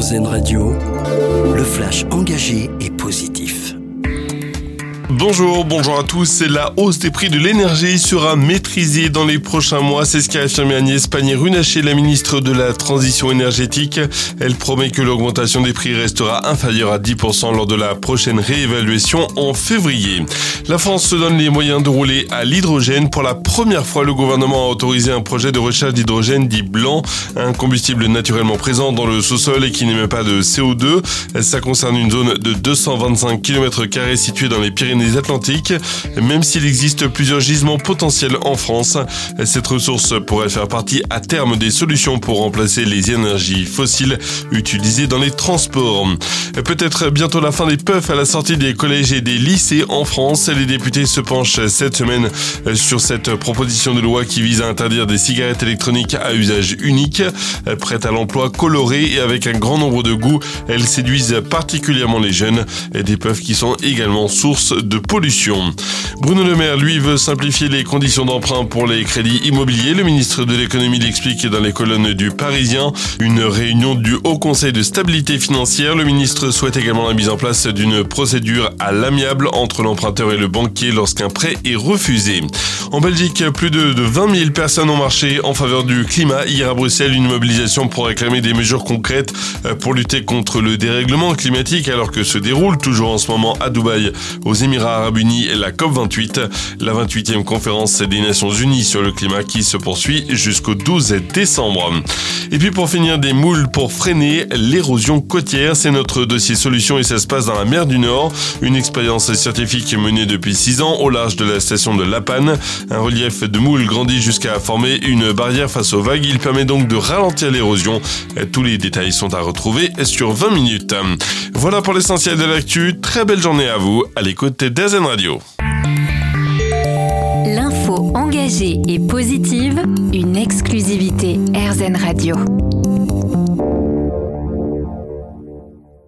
RZN Radio, le flash engagé et positif. Bonjour, bonjour à tous. La hausse des prix de l'énergie sera maîtrisée dans les prochains mois. C'est ce qu'a affirmé Agnès Pannier-Runacher, la ministre de la Transition énergétique. Elle promet que l'augmentation des prix restera inférieure à 10% lors de la prochaine réévaluation en février. La France se donne les moyens de rouler à l'hydrogène. Pour la première fois, le gouvernement a autorisé un projet de recherche d'hydrogène dit blanc, un combustible naturellement présent dans le sous-sol et qui n'émet pas de CO2. Ça concerne une zone de 225 km située dans les Pyrénées Atlantiques. Même s'il existe plusieurs gisements potentiels en France, cette ressource pourrait faire partie à terme des solutions pour remplacer les énergies fossiles utilisées dans les transports. Peut-être bientôt la fin des puffs à la sortie des collèges et des lycées en France. Les députés se penchent cette semaine sur cette proposition de loi qui vise à interdire des cigarettes électroniques à usage unique, prêtes à l'emploi, colorées et avec un grand nombre de goûts. Elles séduisent particulièrement les jeunes, des puffs qui sont également source de pollution. Bruno Le Maire, lui, veut simplifier les conditions d'emprunt pour les crédits immobiliers. Le ministre de l'économie l'explique dans les colonnes du Parisien. Une réunion du Haut Conseil de stabilité financière. Le ministre souhaite également la mise en place d'une procédure à l'amiable entre l'emprunteur et le banquier lorsqu'un prêt est refusé. En Belgique, plus de 20 000 personnes ont marché en faveur du climat. Hier à Bruxelles, une mobilisation pour réclamer des mesures concrètes euh, pour lutter contre le dérèglement climatique alors que se déroule toujours en ce moment à Dubaï, aux Émirats Arabes Unis la COP28, la 28e conférence des Nations Unies sur le climat qui se poursuit jusqu'au 12 décembre. Et puis pour finir, des moules pour freiner l'érosion côtière, c'est notre dossier solution et ça se passe dans la mer du Nord. Une expérience scientifique menée depuis 6 ans au large de la station de La Panne. Un relief de moules grandit jusqu'à former une barrière face aux vagues. Il permet donc de ralentir l'érosion. Tous les détails sont à retrouver sur 20 minutes. Voilà pour l'essentiel de l'actu. Très belle journée à vous à l'écoute d'Azen Radio. Engagée et positive, une exclusivité RZN Radio.